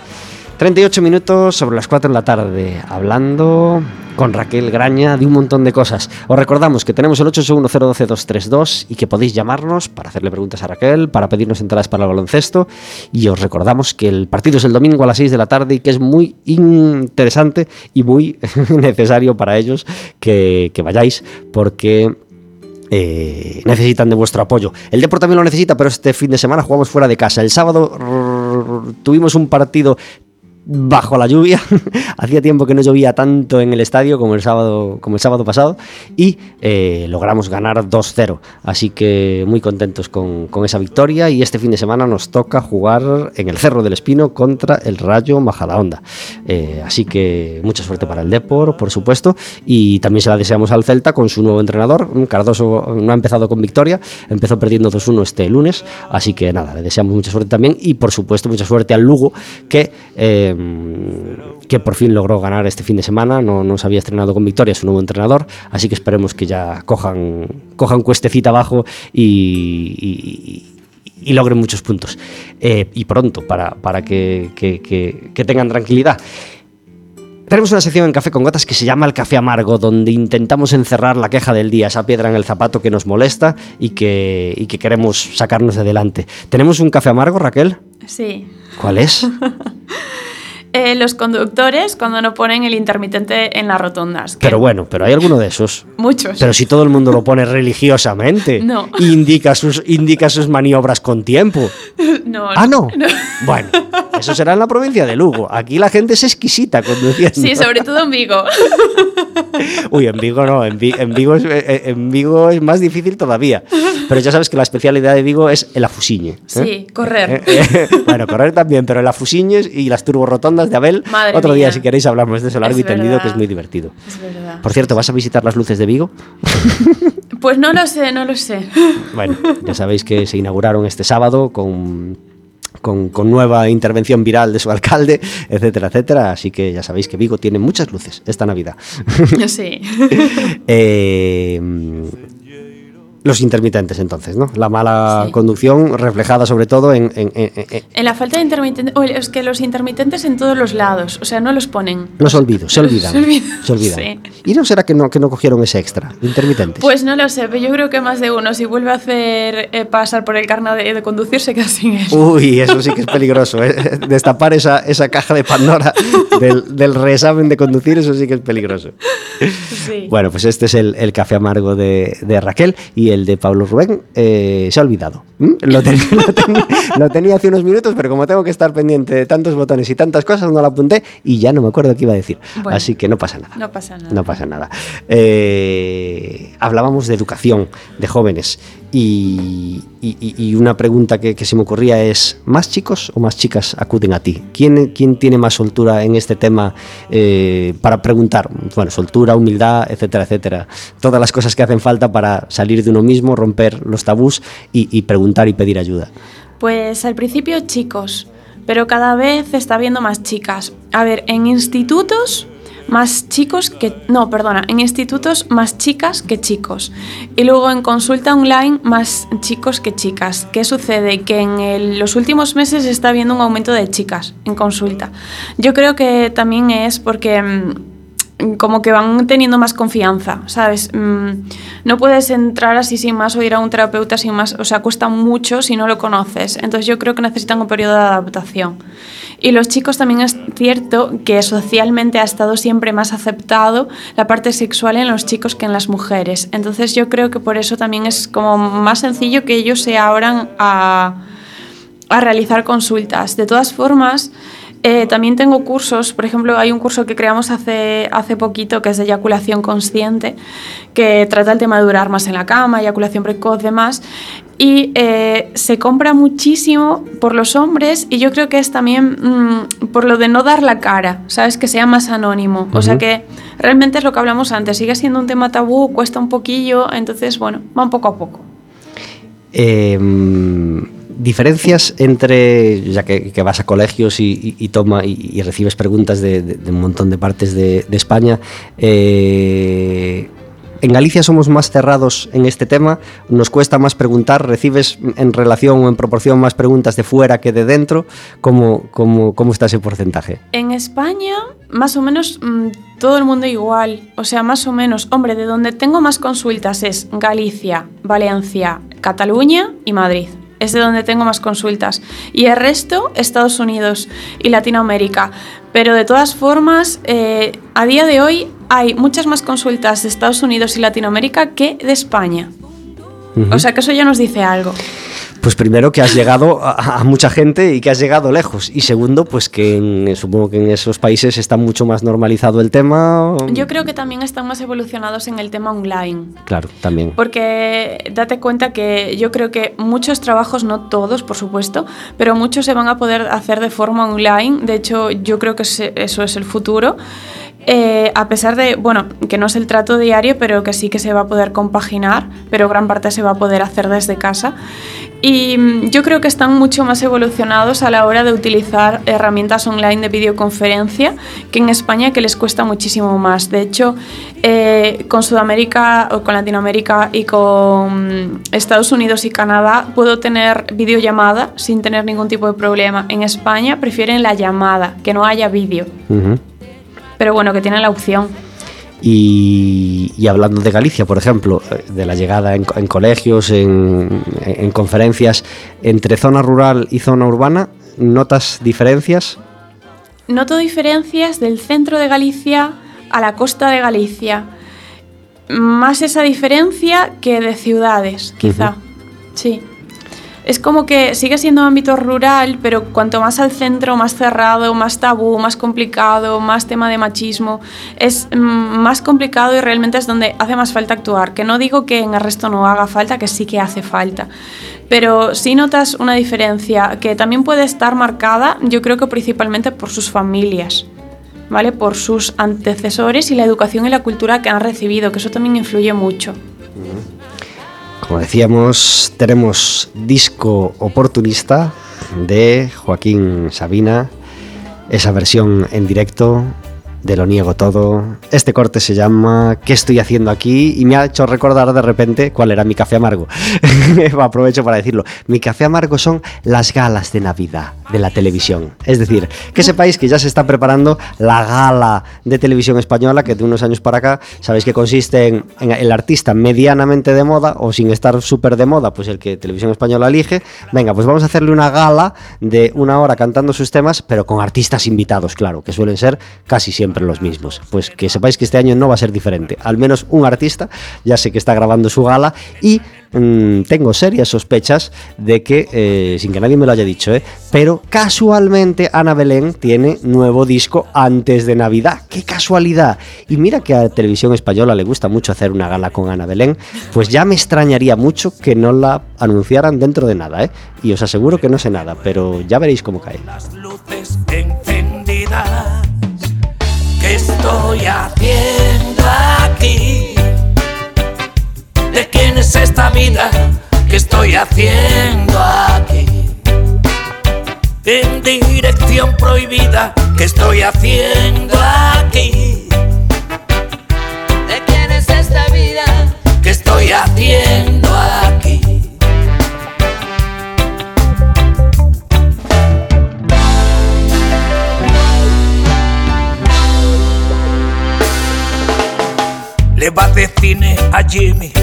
38 minutos sobre las 4 de la tarde, hablando con Raquel Graña de un montón de cosas. Os recordamos que tenemos el 861-012-232 y que podéis llamarnos para hacerle preguntas a Raquel, para pedirnos entradas para el baloncesto. Y os recordamos que el partido es el domingo a las 6 de la tarde y que es muy interesante y muy necesario para ellos que, vayáis porque eh, necesitan de vuestro apoyo. El Deport también lo necesita, pero este fin de semana jugamos fuera de casa. El sábado tuvimos un partido bajo la lluvia. Hacía tiempo que no llovía tanto en el estadio como el sábado, como el sábado pasado y eh, logramos ganar 2-0. Así que muy contentos con, esa victoria y este fin de semana nos toca jugar en el Cerro del Espino contra el Rayo Majadahonda. Eh, así que mucha suerte para el Depor, por supuesto, y también se la deseamos al Celta con su nuevo entrenador. Cardoso no ha empezado con victoria, empezó perdiendo 2-1 este lunes, así que nada, le deseamos mucha suerte también y por supuesto mucha suerte al Lugo que... Eh, que por fin logró ganar este fin de semana. No, no se había estrenado con victoria su nuevo entrenador, así que esperemos que ya cojan, cojan cuestecita abajo y, logren muchos puntos. Eh, y pronto, para, para que, tengan tranquilidad. Tenemos una sección en Café con Gotas que se llama el Café Amargo, donde intentamos encerrar la queja del día, esa piedra en el zapato que nos molesta y que, y que queremos sacarnos de delante. ¿Tenemos un café amargo, Raquel? Sí. ¿Cuál es? Eh, los conductores cuando no ponen el intermitente en las rotondas. que Pero bueno, pero hay alguno de esos. Muchos. Pero si todo el mundo lo pone religiosamente. No. Indica sus, indica sus maniobras con tiempo. no, Ah, no. Bueno, eso será en la provincia de Lugo. Aquí la gente es exquisita conduciendo. Sí, sobre todo en Vigo. Uy, en Vigo no, en, Vi- en Vigo es, eh, en Vigo es más difícil todavía. Pero ya sabes que la especialidad de Vigo es el afusiñe. ¿eh? Sí, correr. Eh, eh, bueno, correr también, pero el afusiñes y las turborotondas de Abel. Madre otro día, si queréis, hablamos de eso largo Es y tendido, que es muy divertido. Es verdad. Por cierto, ¿vas a visitar las luces de Vigo? Pues no lo sé, no lo sé. Bueno, ya sabéis que se inauguraron este sábado con, con, con nueva intervención viral de su alcalde, etcétera, etcétera. Así que ya sabéis que Vigo tiene muchas luces esta Navidad. Sí. Eh, los intermitentes, entonces, ¿no? La mala Sí. conducción reflejada sobre todo en... en- en- en- En la falta de intermitentes, es que los intermitentes en todos los lados, o sea, no los ponen. los olvidos, se olvidan. Se olvidan. Se olvidan. Sí. ¿Y no será que no, que no cogieron ese extra intermitentes? Pues no lo sé, pero yo creo que más de uno, si vuelve a hacer eh, pasar por el carnet de, de conducir, se queda sin él. Uy, eso sí que es peligroso. ¿eh? Destapar esa, esa caja de Pandora del, del reexamen de conducir, eso sí que es peligroso. Sí. Bueno, pues este es el, el café amargo de, de Raquel y el de Pablo Rubén eh, se ha olvidado. ¿Mm? Lo, ten- lo ten- lo tenía hace unos minutos, pero como tengo que estar pendiente de tantos botones y tantas cosas, no lo apunté y ya no me acuerdo qué iba a decir. Bueno. Así que no pasa nada. No pasa nada. No pasa nada. Eh, hablábamos de educación de jóvenes y, una pregunta que, se me ocurría es, ¿más chicos o más chicas acuden a ti? ¿Quién, quién tiene más soltura en este tema eh, para preguntar? Bueno, soltura, humildad, etcétera, etcétera. Todas las cosas que hacen falta para salir de uno mismo, romper los tabús y, y preguntar y pedir ayuda. Pues al principio chicos, pero cada vez está viendo más chicas. A ver, en institutos más chicos que... No, perdona, en institutos más chicas que chicos. Y luego en consulta online más chicos que chicas. ¿Qué sucede? Que en los últimos meses está habiendo un aumento de chicas en consulta. Yo creo que también es porque... mm, como que van teniendo más confianza, ¿sabes? Mm, no puedes entrar así sin más o ir a un terapeuta sin más, o sea, cuesta mucho si no lo conoces. Entonces yo creo que necesitan un periodo de adaptación. Y los chicos también es cierto que socialmente ha estado siempre más aceptado la parte sexual en los chicos que en las mujeres. Entonces yo creo que por eso también es como más sencillo que ellos se abran a, a realizar consultas. De todas formas, eh, también tengo cursos, por ejemplo, hay un curso que creamos hace, hace poquito que es de eyaculación consciente, que trata el tema de durar más en la cama, eyaculación precoz, demás, y eh, se compra muchísimo por los hombres y yo creo que es también mm, por lo de no dar la cara, ¿sabes? Que sea más anónimo. O sea que realmente es lo que hablamos antes, sigue siendo un tema tabú, cuesta un poquillo, entonces, bueno, van poco a poco. Eh, diferencias entre, ya que, vas a colegios y, y- toma y, recibes preguntas de, un montón de partes de, de España, eh, en Galicia somos más cerrados en este tema, nos cuesta más preguntar, recibes en relación o en proporción más preguntas de fuera que de dentro, ¿cómo, cómo, cómo está ese porcentaje? En España, más o menos mm, todo el mundo igual. O sea, más o menos. Hombre, de donde tengo más consultas es Galicia, Valencia, Cataluña y Madrid. Es de donde tengo más consultas. Y el resto, Estados Unidos y Latinoamérica. Pero de todas formas, eh, a día de hoy hay muchas más consultas de Estados Unidos y Latinoamérica que de España. O sea que eso ya nos dice algo. Pues primero que has llegado a, a mucha gente y que has llegado lejos. Y segundo, pues que en- supongo que en esos países está mucho más normalizado el tema. Yo creo que también están más evolucionados en el tema online. Claro, también. Porque date cuenta que yo creo que muchos trabajos, no todos por supuesto, pero muchos se van a poder hacer de forma online. De hecho, yo creo que eso es el futuro. Eh, a pesar de, bueno, que no es el trato diario, pero que sí que se va a poder compaginar, pero gran parte se va a poder hacer desde casa. Y mm, yo creo que están mucho más evolucionados a la hora de utilizar herramientas online de videoconferencia que en España que les cuesta muchísimo más. De hecho, eh, con Sudamérica o con Latinoamérica y con Estados Unidos y Canadá puedo tener videollamada sin tener ningún tipo de problema. En España prefieren la llamada, que no haya vídeo. Pero bueno, que tienen la opción. Y, y hablando de Galicia, por ejemplo, eh, de la llegada en, en colegios, en, en conferencias, entre zona rural y zona urbana, ¿notas diferencias? Noto diferencias del centro de Galicia a la costa de Galicia. Más esa diferencia que de ciudades, quizá. Sí. Es como que sigue siendo ámbito rural, pero cuanto más al centro, más cerrado, más tabú, más complicado, más tema de machismo. Es mm, más complicado y realmente es donde hace más falta actuar. Que no digo que en el resto no haga falta, que sí que hace falta. Pero sí notas una diferencia que también puede estar marcada, yo creo que principalmente por sus familias. ¿Vale? Por sus antecesores y la educación y la cultura que han recibido, que eso también influye mucho. Como decíamos, tenemos disco oportunista de Joaquín Sabina, esa versión en directo de Lo Niego Todo. Este corte se llama ¿Qué estoy haciendo aquí? Y me ha hecho recordar de repente cuál era mi café amargo. Aprovecho para decirlo. Mi café amargo son las galas de Navidad de la televisión. Es decir, que sepáis que ya se está preparando la gala de televisión española que de unos años para acá sabéis que consiste en, en el artista medianamente de moda o sin estar súper de moda, pues el que televisión española elige. Venga, pues vamos a hacerle una gala de una hora cantando sus temas, pero con artistas invitados, claro, que suelen ser casi siempre los mismos. Pues que sepáis que este año no va a ser diferente. Al menos un artista ya sé que está grabando su gala y mm, tengo serias sospechas de que, eh, sin que nadie me lo haya dicho, ¿eh? pero casualmente Ana Belén tiene nuevo disco antes de Navidad. ¡Qué casualidad! Y mira que a Televisión Española le gusta mucho hacer una gala con Ana Belén, pues ya me extrañaría mucho que no la anunciaran dentro de nada, ¿eh? Y os aseguro que no sé nada, pero ya veréis cómo cae. las luces encendidas. ¿Qué estoy haciendo aquí? ¿De quién es esta vida? ¿Qué estoy haciendo aquí? En dirección prohibida, ¿qué estoy haciendo aquí? ¿De quién es esta vida? ¿Qué estoy haciendo Le va de cine a Jimmy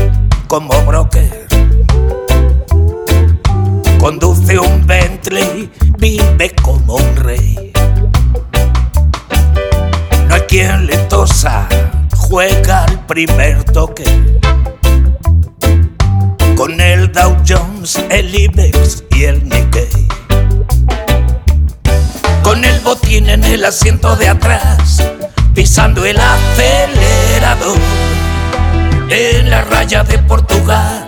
como broker. Conduce un Bentley, vive como un rey. No hay quien le tosa, juega al primer toque. Con el Dow Jones, el IBEX y el Nikkei. Con el botín en el asiento de atrás, pisando el acelerador. La raya de Portugal,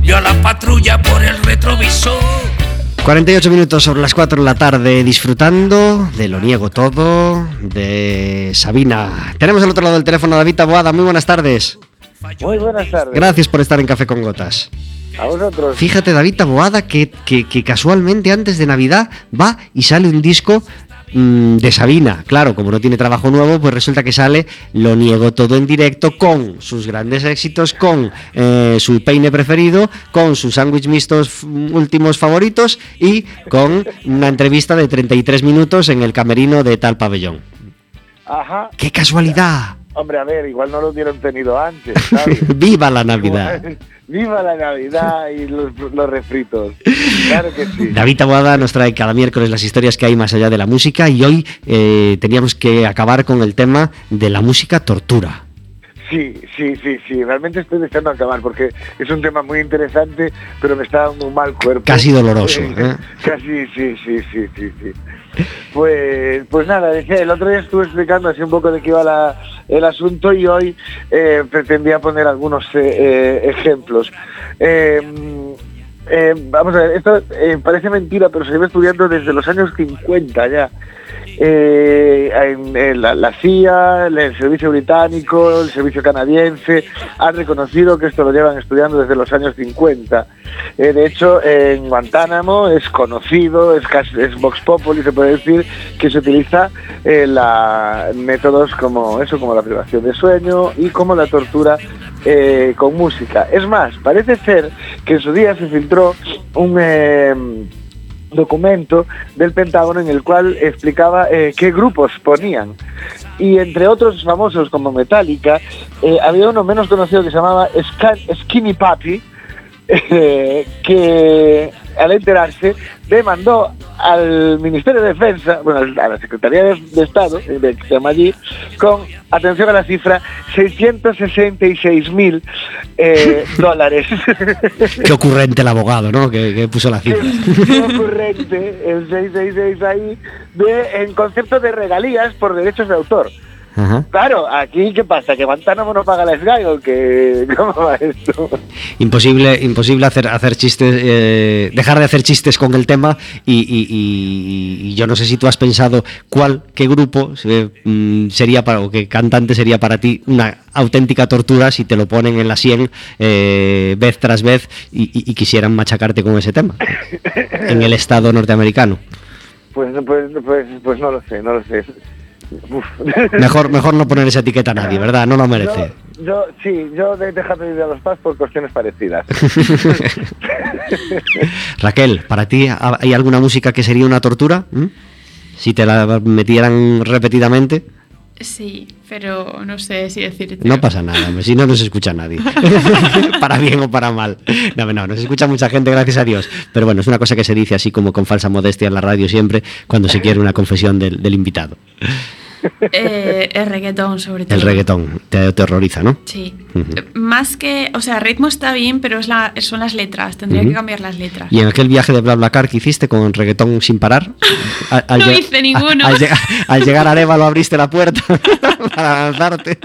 yo a la patrulla por el retrovisor. 48 minutos sobre las 4 de la tarde disfrutando de Lo Niego Todo, de Sabina. Tenemos al otro lado del teléfono a David Taboada. Muy buenas tardes. Muy buenas tardes. Gracias por estar en Café con Gotas. A vosotros. Fíjate, David Taboada, que, que- que casualmente antes de Navidad va y sale un disco mm, de Sabina. Claro, como no tiene trabajo nuevo, pues resulta que sale Lo Niego Todo en directo con sus grandes éxitos, con eh, su peine preferido, con sus sándwich mixtos últimos favoritos y con una entrevista de 33 minutos en el camerino de tal pabellón. Ajá. ¡Qué casualidad! Hombre, a ver, igual no lo hubieran tenido antes, ¿sabes? ¡Viva la Navidad! Viva la Navidad y los, los refritos. Claro que sí. David Taboada nos trae cada miércoles las historias que hay más allá de la música y hoy eh, teníamos que acabar con el tema de la música tortura. Sí, sí, sí, sí. Realmente estoy deseando acabar porque es un tema muy interesante, pero me está dando un mal cuerpo. Casi doloroso, ¿eh? Casi, sí, sí, sí, sí, sí. Pues, pues nada, decía, el otro día estuve explicando así un poco de qué iba la- el asunto y hoy eh, pretendía poner algunos eh, eh, ejemplos. Eh, eh, vamos a ver, esto eh, parece mentira, pero se lleva estudiando desde los años 50 ya. Eh, en, la, CIA, el servicio británico, el servicio canadiense han reconocido que esto lo llevan estudiando desde los años 50. Eh, de hecho, en Guantánamo es conocido, es, Vox Populi, se puede decir, que se utiliza eh, la, métodos como eso, como la privación de sueño y como la tortura con música. Es más, parece ser que en su día se filtró un... documento del Pentágono en el cual explicaba eh, qué grupos ponían. y entre otros famosos como Metallica, eh, había uno menos conocido que se llamaba Skinny Papi, eh, que al enterarse demandó al Ministerio de Defensa, bueno, a la Secretaría de, Estado, eh, de- que se llama allí, con, atención a la cifra, 666 mil eh, dólares. Qué ocurrente el abogado, ¿no? Que, que puso la cifra. Qué ocurrente el 666 ahí de, en concepto de regalías por derechos de autor. Ajá. Claro, aquí ¿qué pasa? ¿Que Guantánamo no paga la SGAE o que cómo va esto? Imposible, imposible hacer, hacer chistes, eh, dejar de hacer chistes con el tema y, y- y- y yo no sé si tú has pensado cuál, qué grupo eh, mm, sería para, o qué cantante sería para ti una auténtica tortura si te lo ponen en la sien eh, vez tras vez y quisieran machacarte con ese tema en el estado norteamericano. Pues, pues, pues, pues no lo sé, no lo sé. Uf. Mejor, mejor no poner esa etiqueta a nadie, ¿verdad? No lo merece. Yo, yo- sí, yo de dejar de ir a los paz por cuestiones parecidas. Raquel, ¿para ti ha- hay alguna música que sería una tortura? ¿Mm? Si te la metieran repetidamente, Sí, pero no sé si decirte. no pasa nada, si no nos escucha nadie. para bien o para mal. No, no, nos escucha mucha gente, gracias a Dios. Pero bueno, es una cosa que se dice así como con falsa modestia en la radio siempre, cuando se quiere una confesión del, del invitado. Eh, el reggaetón, sobre todo. El reggaetón te, te horroriza, ¿no? Sí. Ujú. Más que. O sea, ritmo está bien, pero es la, son las letras. Tendría Ujú. que cambiar las letras. Y en aquel viaje de BlaBlaCar que hiciste con reggaetón sin parar, al, al No hice ninguno. Al, llegar- al llegar a Arevalo abriste la puerta para lanzarte.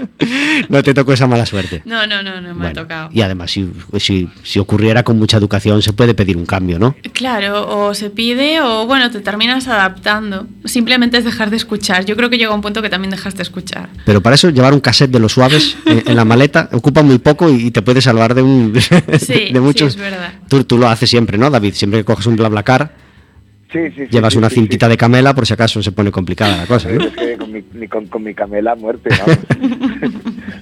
No te tocó esa mala suerte. No, no, no, no me ha Bueno, tocado. Y además, si, si, si ocurriera con mucha educación, se puede pedir un cambio, ¿no? Claro, o se pide o bueno, te terminas adaptando. Simplemente es dejar de escuchar. Yo creo que llega un punto que también dejas de escuchar. Pero para eso, llevar un cassette de los suaves en, en la maleta ocupa muy poco y, y te puede salvar de un Sí, de muchos. sí, es verdad. Tú, tú lo haces siempre, ¿no, David? Siempre que coges un BlaBlaCar, Sí, sí, sí, llevas sí, una sí, cintita sí. de camela por si acaso se pone complicada la cosa, ¿no? Es que con mi, ni con, con mi camela muerte, vamos.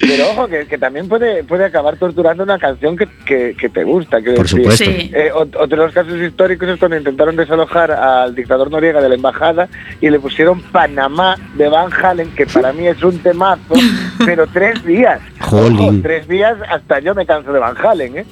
Pero ojo, que, que también puede, puede acabar torturando una canción que, que, que te gusta. quiero Por decir. supuesto. Sí. Eh, ot- otro de los casos históricos es cuando intentaron desalojar al dictador Noriega de la embajada y le pusieron Panamá de Van Halen, que para mí es un temazo, pero tres días. Jolín. Ojo, tres días hasta yo me canso de Van Halen, ¿eh?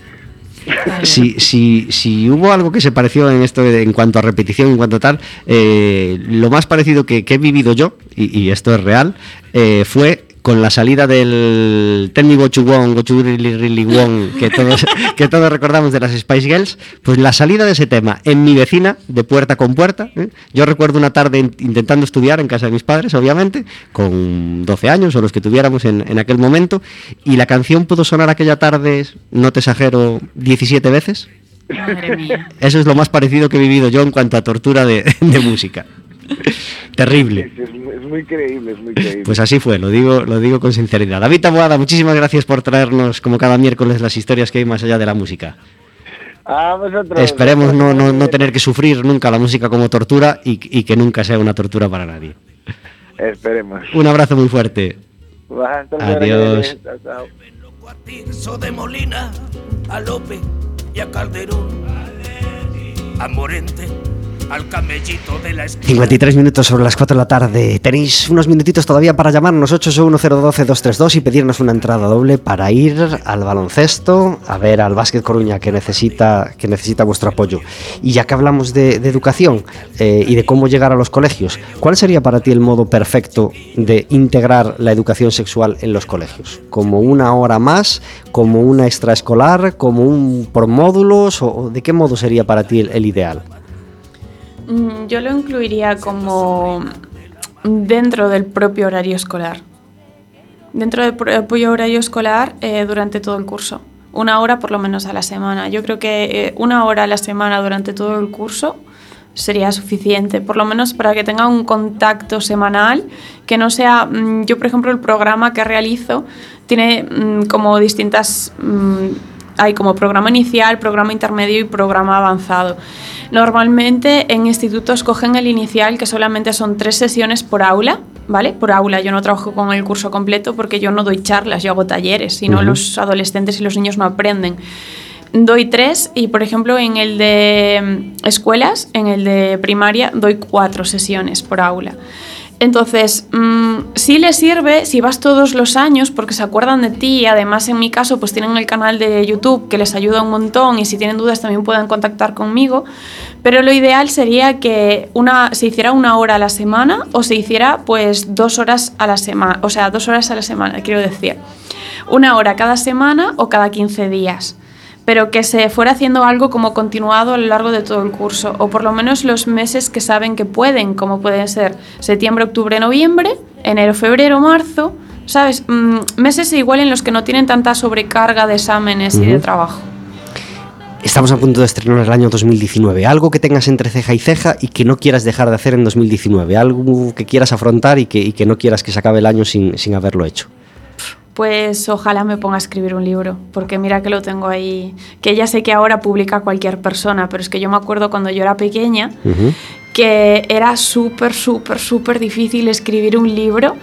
Si, si, si hubo algo que se pareció en esto en cuanto a repetición, en cuanto a tal, eh, lo más parecido que, he vivido yo, y, y esto es real, eh, fue con la salida del Tell Me What You Want, What You Really Really Want, que todos, que todos recordamos de las Spice Girls, pues la salida de ese tema en mi vecina, de puerta con puerta. ¿eh? Yo recuerdo una tarde in- intentando estudiar en casa de mis padres, obviamente, con 12 años o los que tuviéramos en, en aquel momento, y la canción pudo sonar aquella tarde, no te exagero, 17 veces. Madre mía. Eso es lo más parecido que he vivido yo en cuanto a tortura de, de música. Terrible. Es, es muy- es muy creíble, es muy creíble. Pues así fue, lo digo, lo digo con sinceridad. David Taboada, muchísimas gracias por traernos, como cada miércoles, las historias que hay más allá de la música. a vosotros. Esperemos no, no, no tener que sufrir nunca la música como tortura y, y que nunca sea una tortura para nadie. Esperemos. Un abrazo muy fuerte. Adiós. viene. Chao, chao. a Tirso de Molina, a Lope y a Calderón, a Morente, al camellito de la esquina. 53 minutos sobre las 4 de la tarde. Tenéis unos minutitos todavía para llamarnos 861-012-232 y pedirnos una entrada doble para ir al baloncesto, a ver al Básquet Coruña que necesita, que necesita vuestro apoyo. Y ya que hablamos de, educación eh, y de cómo llegar a los colegios, ¿cuál sería para ti el modo perfecto de integrar la educación sexual en los colegios? ¿Como una hora más? ¿Como una extraescolar? ¿Como un por módulos? ¿O de qué modo sería para ti el ideal? Mm, Yo lo incluiría como dentro del propio horario escolar. Dentro del propio horario escolar eh, durante todo el curso. Una hora por lo menos a la semana. Yo creo que eh, una hora a la semana durante todo el curso sería suficiente, por lo menos para que tenga un contacto semanal, que no sea, mm, yo por ejemplo el programa que realizo tiene mm, como distintas, hay como programa inicial, programa intermedio y programa avanzado. Normalmente en institutos cogen el inicial, que solamente son tres sesiones por aula, ¿vale? Por aula, yo no trabajo con el curso completo porque yo no doy charlas, yo hago talleres, si no Ujú. los adolescentes y los niños no aprenden. Doy tres y, por ejemplo, en el de mm, escuelas, en el de primaria, doy cuatro sesiones por aula. Entonces, mm, sí les sirve si vas todos los años porque se acuerdan de ti y además en mi caso pues tienen el canal de YouTube que les ayuda un montón y si tienen dudas también pueden contactar conmigo. Pero lo ideal sería que una, se hiciera una hora a la semana o se hiciera pues dos horas a la semana, o sea, dos horas a la semana, quiero decir. Una hora cada semana o cada 15 días pero que se fuera haciendo algo como continuado a lo largo de todo el curso, o por lo menos los meses que saben que pueden, como pueden ser septiembre, octubre, noviembre, enero, febrero, marzo, ¿sabes? Mm, meses igual en los que no tienen tanta sobrecarga de exámenes y de trabajo. Estamos a punto de estrenar el año 2019. Algo que tengas entre ceja y ceja y que no quieras dejar de hacer en 2019. Algo que quieras afrontar y que, y que no quieras que se acabe el año sin, sin haberlo hecho. Pues ojalá me ponga a escribir un libro, porque mira que lo tengo ahí, que ya sé que ahora publica cualquier persona, pero es que yo me acuerdo cuando yo era pequeña que era súper, súper, súper difícil escribir un libro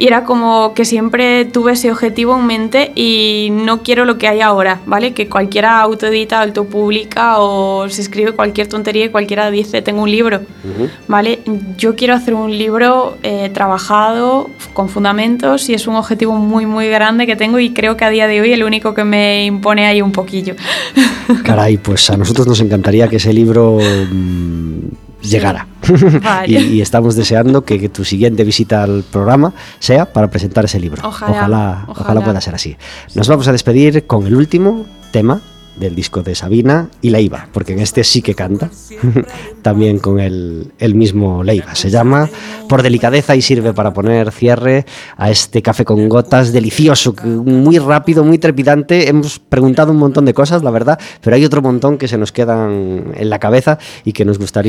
y era como que siempre tuve ese objetivo en mente y no quiero lo que hay ahora, ¿vale? Que cualquiera autoedita, autopublica o se escribe cualquier tontería y cualquiera dice tengo un libro, ¿vale? Yo quiero hacer un libro eh, trabajado, con fundamentos y es un objetivo muy, muy grande que tengo y creo que a día de hoy el único que me impone ahí un poquillo. Caray, pues a nosotros nos encantaría que ese libro llegara. Vale. y, y estamos deseando que, que tu siguiente visita al programa sea para presentar ese libro. Ojalá, ojalá, ojalá ojalá. pueda ser así. Nos vamos a despedir con el último tema del disco de Sabina y Leiva, porque en este sí que canta, también con el, el mismo Leiva. Se llama Por Delicadeza y sirve para poner cierre a este café con gotas delicioso, muy rápido, muy trepidante. Hemos preguntado un montón de cosas, la verdad, pero hay otro montón que se nos quedan en la cabeza y que nos gustaría